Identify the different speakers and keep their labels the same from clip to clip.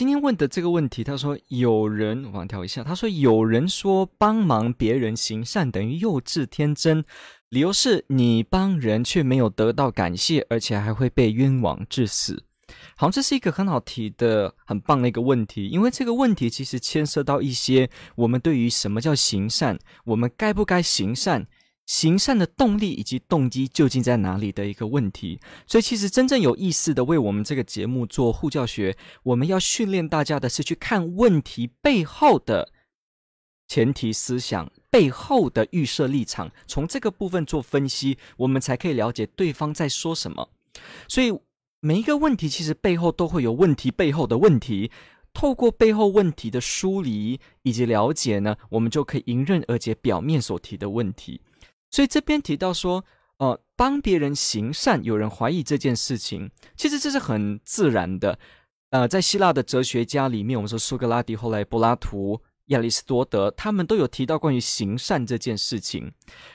Speaker 1: 今天问的这个问题，他说有人，我往跳一下，他说有人说帮忙别人行善等于幼稚天真，理由是你帮人却没有得到感谢，而且还会被冤枉致死。好像这是一个很好提的、很棒的一个问题，因为这个问题其实牵涉到一些我们对于什么叫行善，我们该不该行善。行善的动力以及动机究竟在哪里的一个问题，所以其实真正有意思的为我们这个节目做护教学，我们要训练大家的是去看问题背后的前提思想、背后的预设立场，从这个部分做分析，我们才可以了解对方在说什么。所以每一个问题其实背后都会有问题背后的问题，透过背后问题的梳理以及了解呢，我们就可以迎刃而解表面所提的问题。所以这边提到说，呃，帮别人行善，有人怀疑这件事情，其实这是很自然的。呃，在希腊的哲学家里面，我们说苏格拉底，后来柏拉图、亚里士多德，他们都有提到关于行善这件事情。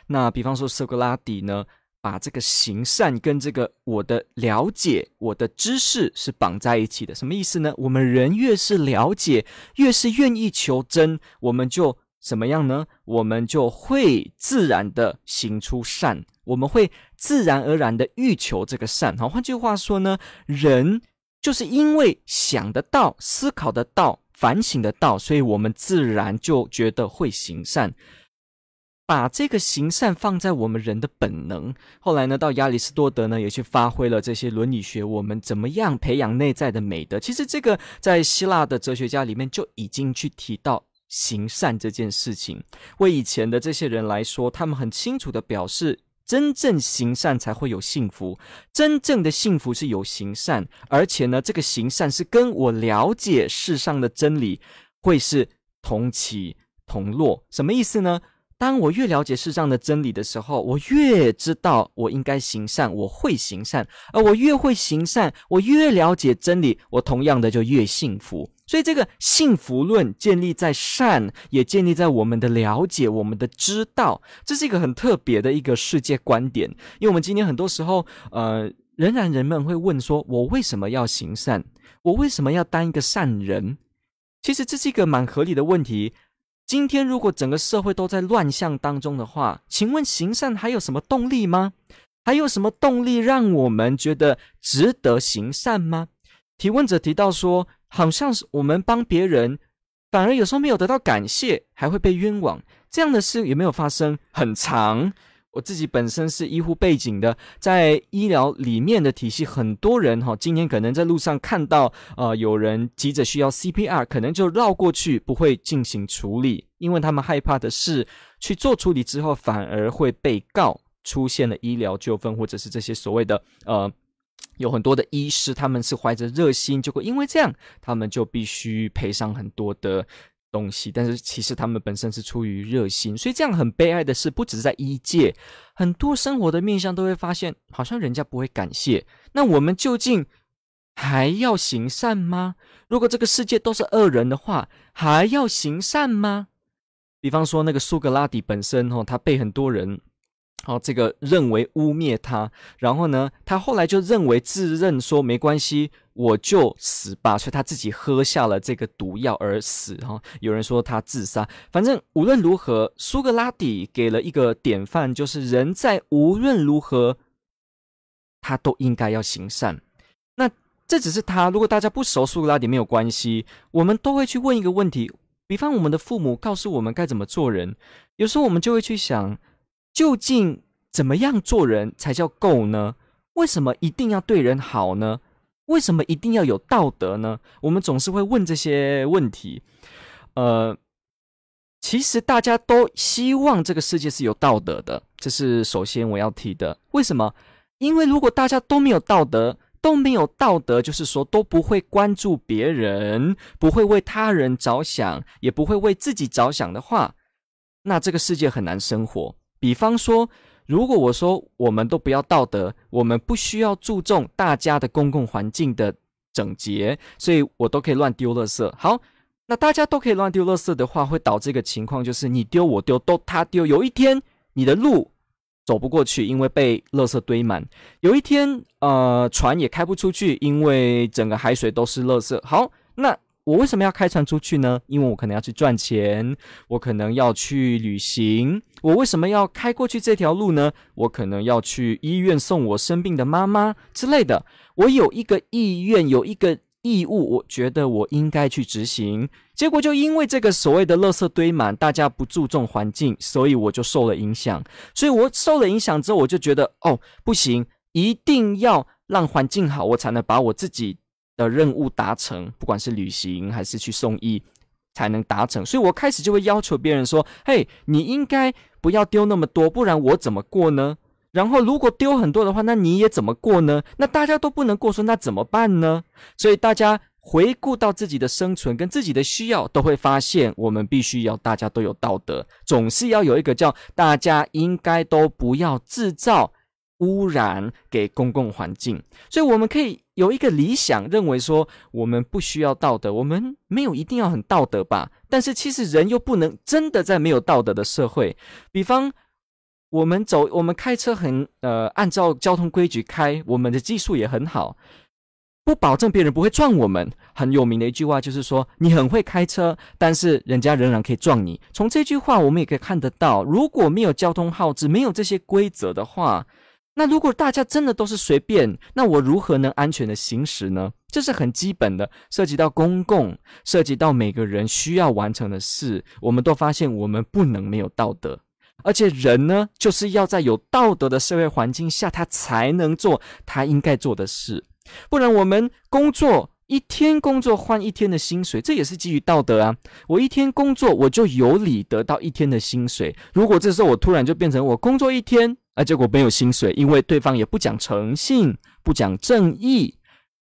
Speaker 1: 那比方说，苏格拉底呢，把这个行善跟这个我的了解、我的知识是绑在一起的。什么意思呢？我们人越是了解，越是愿意求真，我们就。怎么样呢？我们就会自然的行出善，我们会自然而然的欲求这个善。好，换句话说呢，人就是因为想得到、思考得到、反省得到，所以我们自然就觉得会行善。把这个行善放在我们人的本能。后来呢，到亚里士多德呢，也去发挥了这些伦理学，我们怎么样培养内在的美德。其实这个在希腊的哲学家里面就已经去提到。行善这件事情，为以前的这些人来说，他们很清楚的表示，真正行善才会有幸福，真正的幸福是有行善，而且呢，这个行善是跟我了解世上的真理会是同起同落。什么意思呢？当我越了解世上的真理的时候，我越知道我应该行善，我会行善，而我越会行善，我越了解真理，我同样的就越幸福。所以，这个幸福论建立在善，也建立在我们的了解、我们的知道。这是一个很特别的一个世界观点。因为我们今天很多时候，呃，仍然人们会问说：我为什么要行善？我为什么要当一个善人？其实这是一个蛮合理的问题。今天如果整个社会都在乱象当中的话，请问行善还有什么动力吗？还有什么动力让我们觉得值得行善吗？提问者提到说。好像是我们帮别人，反而有时候没有得到感谢，还会被冤枉。这样的事有没有发生？很长。我自己本身是医护背景的，在医疗里面的体系，很多人哈，今天可能在路上看到，呃，有人急着需要 CPR，可能就绕过去，不会进行处理，因为他们害怕的是去做处理之后，反而会被告，出现了医疗纠纷，或者是这些所谓的呃。有很多的医师，他们是怀着热心，结果因为这样，他们就必须赔偿很多的东西。但是其实他们本身是出于热心，所以这样很悲哀的是，不只是在医界，很多生活的面向都会发现，好像人家不会感谢。那我们究竟还要行善吗？如果这个世界都是恶人的话，还要行善吗？比方说那个苏格拉底本身，哈，他被很多人。好，这个认为污蔑他，然后呢，他后来就认为自认说没关系，我就死吧，所以他自己喝下了这个毒药而死。哈，有人说他自杀，反正无论如何，苏格拉底给了一个典范，就是人在无论如何，他都应该要行善。那这只是他，如果大家不熟苏格拉底没有关系，我们都会去问一个问题，比方我们的父母告诉我们该怎么做人，有时候我们就会去想。究竟怎么样做人才叫够呢？为什么一定要对人好呢？为什么一定要有道德呢？我们总是会问这些问题。呃，其实大家都希望这个世界是有道德的，这是首先我要提的。为什么？因为如果大家都没有道德，都没有道德，就是说都不会关注别人，不会为他人着想，也不会为自己着想的话，那这个世界很难生活。比方说，如果我说我们都不要道德，我们不需要注重大家的公共环境的整洁，所以我都可以乱丢垃圾。好，那大家都可以乱丢垃圾的话，会导致一个情况，就是你丢我丢都他丢。有一天你的路走不过去，因为被垃圾堆满；有一天，呃，船也开不出去，因为整个海水都是垃圾。好，那。我为什么要开船出去呢？因为我可能要去赚钱，我可能要去旅行。我为什么要开过去这条路呢？我可能要去医院送我生病的妈妈之类的。我有一个意愿，有一个义务，我觉得我应该去执行。结果就因为这个所谓的垃圾堆满，大家不注重环境，所以我就受了影响。所以我受了影响之后，我就觉得哦，不行，一定要让环境好，我才能把我自己。的任务达成，不管是旅行还是去送医，才能达成。所以我开始就会要求别人说：“嘿，你应该不要丢那么多，不然我怎么过呢？然后如果丢很多的话，那你也怎么过呢？那大家都不能过，说那怎么办呢？所以大家回顾到自己的生存跟自己的需要，都会发现我们必须要大家都有道德，总是要有一个叫大家应该都不要制造。”污染给公共环境，所以我们可以有一个理想，认为说我们不需要道德，我们没有一定要很道德吧？但是其实人又不能真的在没有道德的社会。比方我们走，我们开车很呃按照交通规矩开，我们的技术也很好，不保证别人不会撞我们。很有名的一句话就是说，你很会开车，但是人家仍然可以撞你。从这句话我们也可以看得到，如果没有交通号志，没有这些规则的话。那如果大家真的都是随便，那我如何能安全的行驶呢？这是很基本的，涉及到公共，涉及到每个人需要完成的事。我们都发现，我们不能没有道德，而且人呢，就是要在有道德的社会环境下，他才能做他应该做的事。不然，我们工作一天工作换一天的薪水，这也是基于道德啊。我一天工作，我就有理得到一天的薪水。如果这时候我突然就变成我工作一天，啊结果没有薪水，因为对方也不讲诚信，不讲正义，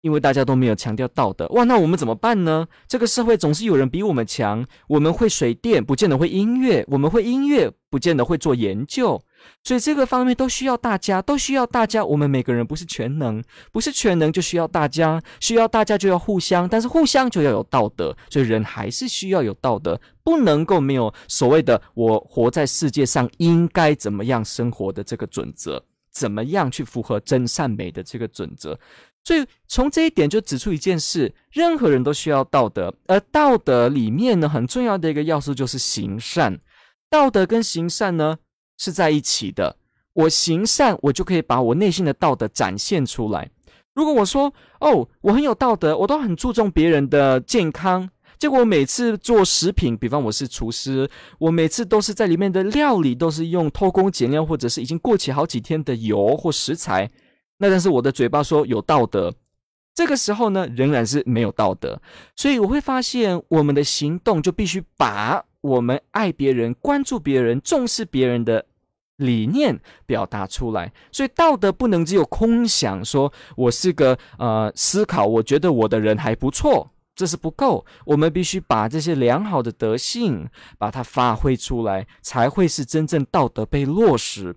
Speaker 1: 因为大家都没有强调道德。哇，那我们怎么办呢？这个社会总是有人比我们强。我们会水电，不见得会音乐；我们会音乐，不见得会做研究。所以这个方面都需要大家，都需要大家。我们每个人不是全能，不是全能就需要大家，需要大家就要互相，但是互相就要有道德。所以人还是需要有道德，不能够没有所谓的我活在世界上应该怎么样生活的这个准则，怎么样去符合真善美的这个准则。所以从这一点就指出一件事：任何人都需要道德，而道德里面呢，很重要的一个要素就是行善。道德跟行善呢，是在一起的。我行善，我就可以把我内心的道德展现出来。如果我说哦，我很有道德，我都很注重别人的健康，结果我每次做食品，比方我是厨师，我每次都是在里面的料理都是用偷工减料，或者是已经过期好几天的油或食材。那但是我的嘴巴说有道德，这个时候呢，仍然是没有道德。所以我会发现，我们的行动就必须把。我们爱别人、关注别人、重视别人的理念表达出来，所以道德不能只有空想，说我是个呃思考，我觉得我的人还不错，这是不够。我们必须把这些良好的德性把它发挥出来，才会是真正道德被落实。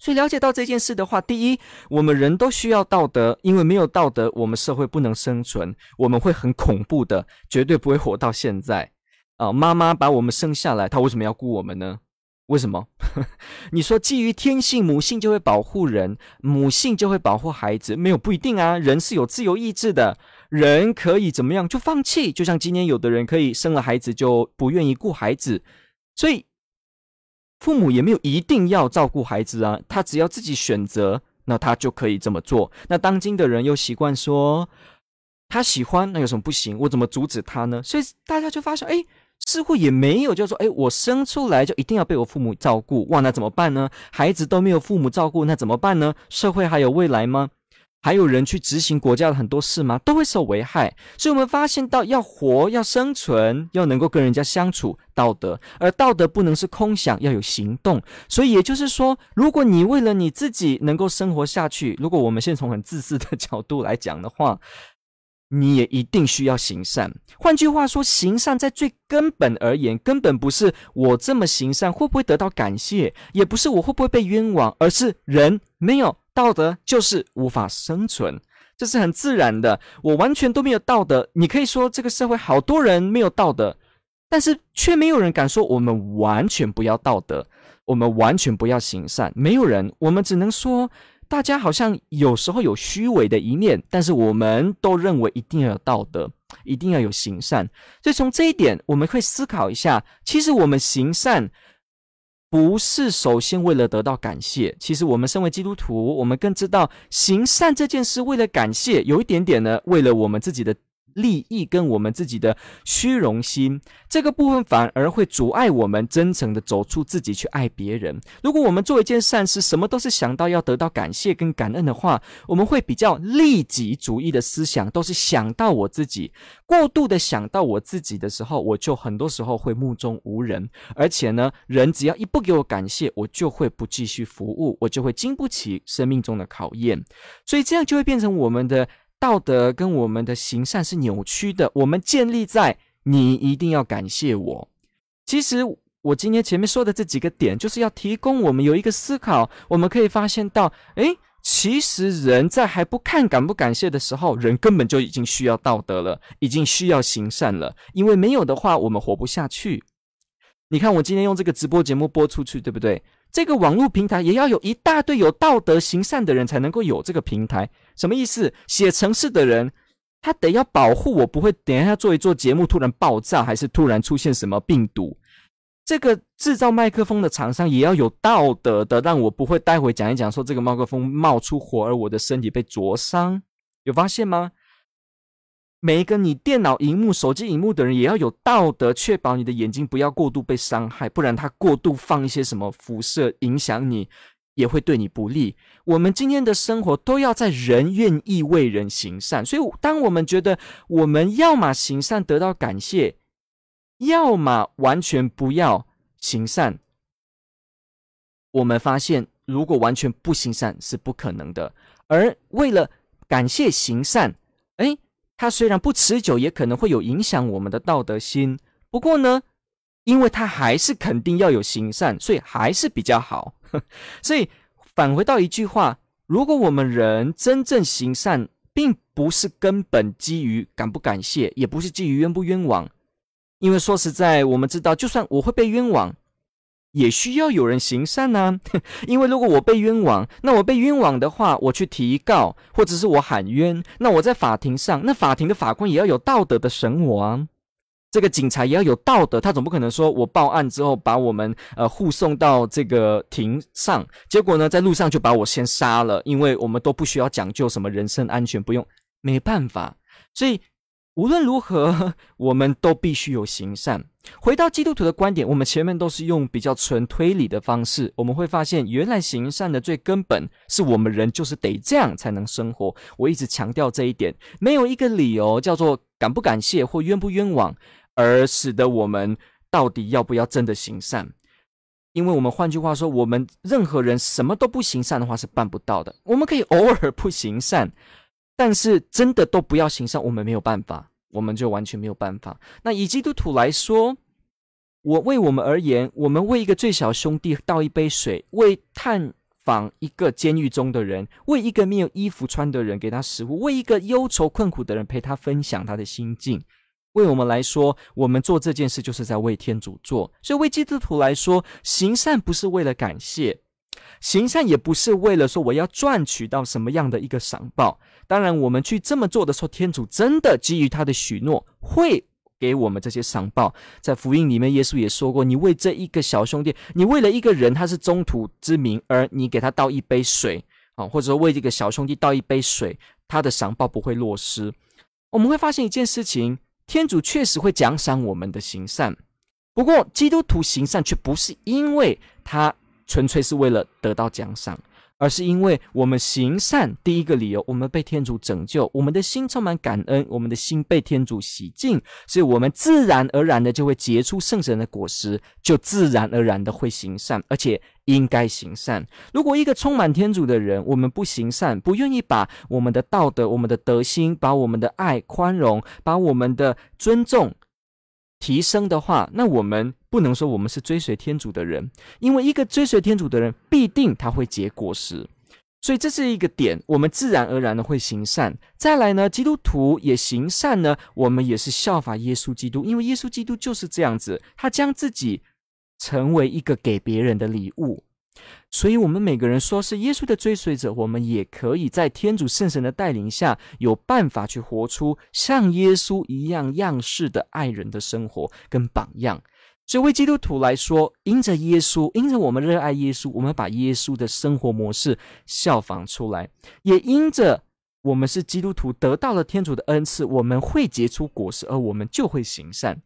Speaker 1: 所以了解到这件事的话，第一，我们人都需要道德，因为没有道德，我们社会不能生存，我们会很恐怖的，绝对不会活到现在。啊，妈妈把我们生下来，她为什么要顾我们呢？为什么？你说基于天性，母性就会保护人，母性就会保护孩子？没有，不一定啊。人是有自由意志的，人可以怎么样就放弃。就像今天有的人可以生了孩子就不愿意顾孩子，所以父母也没有一定要照顾孩子啊。他只要自己选择，那他就可以这么做。那当今的人又习惯说他喜欢，那有什么不行？我怎么阻止他呢？所以大家就发现，哎。似乎也没有，就是说，哎，我生出来就一定要被我父母照顾，哇，那怎么办呢？孩子都没有父母照顾，那怎么办呢？社会还有未来吗？还有人去执行国家的很多事吗？都会受危害。所以，我们发现到要活、要生存、要能够跟人家相处，道德，而道德不能是空想，要有行动。所以，也就是说，如果你为了你自己能够生活下去，如果我们先从很自私的角度来讲的话。你也一定需要行善。换句话说，行善在最根本而言，根本不是我这么行善会不会得到感谢，也不是我会不会被冤枉，而是人没有道德就是无法生存，这是很自然的。我完全都没有道德，你可以说这个社会好多人没有道德，但是却没有人敢说我们完全不要道德，我们完全不要行善。没有人，我们只能说。大家好像有时候有虚伪的一面，但是我们都认为一定要有道德，一定要有行善。所以从这一点，我们会思考一下，其实我们行善不是首先为了得到感谢。其实我们身为基督徒，我们更知道行善这件事为了感谢，有一点点呢，为了我们自己的。利益跟我们自己的虚荣心，这个部分反而会阻碍我们真诚的走出自己去爱别人。如果我们做一件善事，什么都是想到要得到感谢跟感恩的话，我们会比较利己主义的思想，都是想到我自己。过度的想到我自己的时候，我就很多时候会目中无人。而且呢，人只要一不给我感谢，我就会不继续服务，我就会经不起生命中的考验。所以这样就会变成我们的。道德跟我们的行善是扭曲的，我们建立在你一定要感谢我。其实我今天前面说的这几个点，就是要提供我们有一个思考，我们可以发现到，诶，其实人在还不看感不感谢的时候，人根本就已经需要道德了，已经需要行善了，因为没有的话，我们活不下去。你看，我今天用这个直播节目播出去，对不对？这个网络平台也要有一大堆有道德行善的人才能够有这个平台。什么意思？写程式的人，他得要保护我，不会等一下做一做节目突然爆炸，还是突然出现什么病毒。这个制造麦克风的厂商也要有道德的，让我不会待会讲一讲说这个麦克风冒出火，而我的身体被灼伤。有发现吗？每一个你电脑荧幕、手机荧幕的人，也要有道德，确保你的眼睛不要过度被伤害，不然它过度放一些什么辐射，影响你。也会对你不利。我们今天的生活都要在人愿意为人行善，所以当我们觉得我们要么行善得到感谢，要么完全不要行善，我们发现如果完全不行善是不可能的。而为了感谢行善，诶，它虽然不持久，也可能会有影响我们的道德心。不过呢，因为它还是肯定要有行善，所以还是比较好。所以返回到一句话：如果我们人真正行善，并不是根本基于感不感谢，也不是基于冤不冤枉。因为说实在，我们知道，就算我会被冤枉，也需要有人行善呢、啊。因为如果我被冤枉，那我被冤枉的话，我去提告，或者是我喊冤，那我在法庭上，那法庭的法官也要有道德的审我啊。这个警察也要有道德，他总不可能说我报案之后把我们呃护送到这个庭上，结果呢在路上就把我先杀了，因为我们都不需要讲究什么人身安全，不用，没办法。所以无论如何，我们都必须有行善。回到基督徒的观点，我们前面都是用比较纯推理的方式，我们会发现原来行善的最根本是我们人就是得这样才能生活。我一直强调这一点，没有一个理由叫做感不感谢或冤不冤枉。而使得我们到底要不要真的行善？因为我们换句话说，我们任何人什么都不行善的话是办不到的。我们可以偶尔不行善，但是真的都不要行善，我们没有办法，我们就完全没有办法。那以基督徒来说，我为我们而言，我们为一个最小兄弟倒一杯水，为探访一个监狱中的人，为一个没有衣服穿的人给他食物，为一个忧愁困苦的人陪他分享他的心境。为我们来说，我们做这件事就是在为天主做。所以，为基督徒来说，行善不是为了感谢，行善也不是为了说我要赚取到什么样的一个赏报。当然，我们去这么做的时候，天主真的基于他的许诺，会给我们这些赏报。在福音里面，耶稣也说过：“你为这一个小兄弟，你为了一个人，他是中途之民，而你给他倒一杯水啊，或者说为这个小兄弟倒一杯水，他的赏报不会落失。”我们会发现一件事情。天主确实会奖赏我们的行善，不过基督徒行善却不是因为他纯粹是为了得到奖赏，而是因为我们行善。第一个理由，我们被天主拯救，我们的心充满感恩，我们的心被天主洗净，所以我们自然而然的就会结出圣神的果实，就自然而然的会行善，而且应该行善。如果一个充满天主的人，我们不行善，不愿意把我们的道德、我们的德心、把我们的爱、宽容、把我们的尊重提升的话，那我们不能说我们是追随天主的人，因为一个追随天主的人，必定他会结果实，所以这是一个点，我们自然而然的会行善。再来呢，基督徒也行善呢，我们也是效法耶稣基督，因为耶稣基督就是这样子，他将自己成为一个给别人的礼物。所以，我们每个人说是耶稣的追随者，我们也可以在天主圣神的带领下，有办法去活出像耶稣一样样式的爱人的生活跟榜样。所以，为基督徒来说，因着耶稣，因着我们热爱耶稣，我们把耶稣的生活模式效仿出来；也因着我们是基督徒，得到了天主的恩赐，我们会结出果实，而我们就会行善。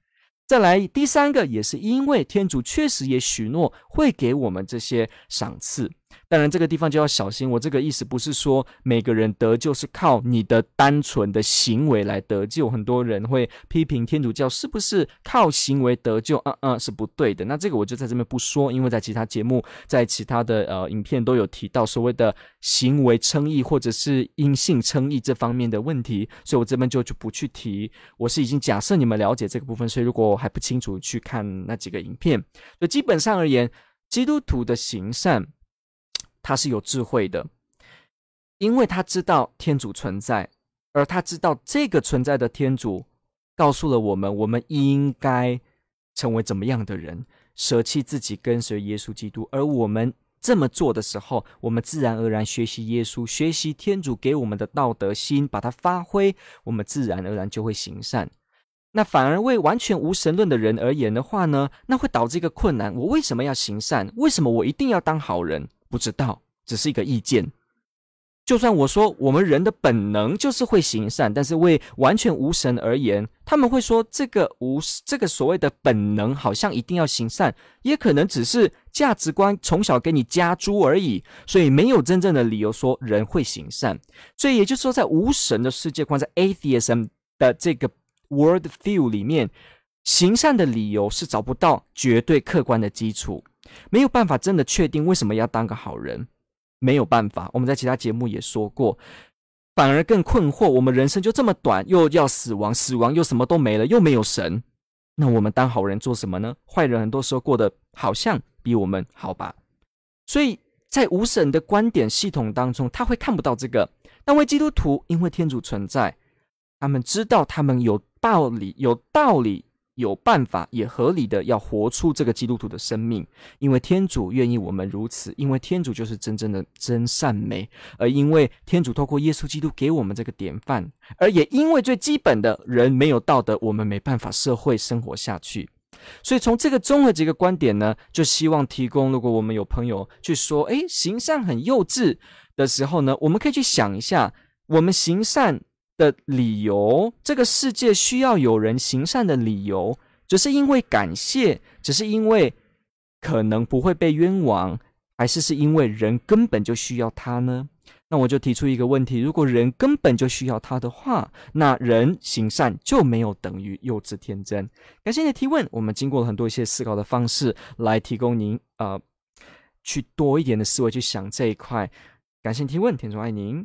Speaker 1: 再来第三个，也是因为天主确实也许诺会给我们这些赏赐。当然，这个地方就要小心。我这个意思不是说每个人得救是靠你的单纯的行为来得救。很多人会批评天主教是不是靠行为得救？嗯嗯，是不对的。那这个我就在这边不说，因为在其他节目、在其他的呃影片都有提到所谓的行为称义或者是因信称义这方面的问题，所以我这边就就不去提。我是已经假设你们了解这个部分，所以如果还不清楚，去看那几个影片。就基本上而言，基督徒的行善。他是有智慧的，因为他知道天主存在，而他知道这个存在的天主告诉了我们，我们应该成为怎么样的人，舍弃自己跟随耶稣基督。而我们这么做的时候，我们自然而然学习耶稣，学习天主给我们的道德心，把它发挥，我们自然而然就会行善。那反而为完全无神论的人而言的话呢，那会导致一个困难：我为什么要行善？为什么我一定要当好人？不知道，只是一个意见。就算我说我们人的本能就是会行善，但是为完全无神而言，他们会说这个无这个所谓的本能好像一定要行善，也可能只是价值观从小给你加诸而已，所以没有真正的理由说人会行善。所以也就是说，在无神的世界观，在 atheism 的这个 world view 里面，行善的理由是找不到绝对客观的基础。没有办法真的确定为什么要当个好人，没有办法。我们在其他节目也说过，反而更困惑。我们人生就这么短，又要死亡，死亡又什么都没了，又没有神，那我们当好人做什么呢？坏人很多时候过得好像比我们好吧？所以在无神的观点系统当中，他会看不到这个。但为基督徒，因为天主存在，他们知道他们有道理，有道理。有办法也合理的要活出这个基督徒的生命，因为天主愿意我们如此，因为天主就是真正的真善美，而因为天主透过耶稣基督给我们这个典范，而也因为最基本的人没有道德，我们没办法社会生活下去。所以从这个综合几个观点呢，就希望提供，如果我们有朋友去说，诶，行善很幼稚的时候呢，我们可以去想一下，我们行善。的理由，这个世界需要有人行善的理由，只是因为感谢，只是因为可能不会被冤枉，还是是因为人根本就需要他呢？那我就提出一个问题：如果人根本就需要他的话，那人行善就没有等于幼稚天真。感谢你的提问，我们经过了很多一些思考的方式来提供您呃，去多一点的思维去想这一块。感谢提问，天主爱您。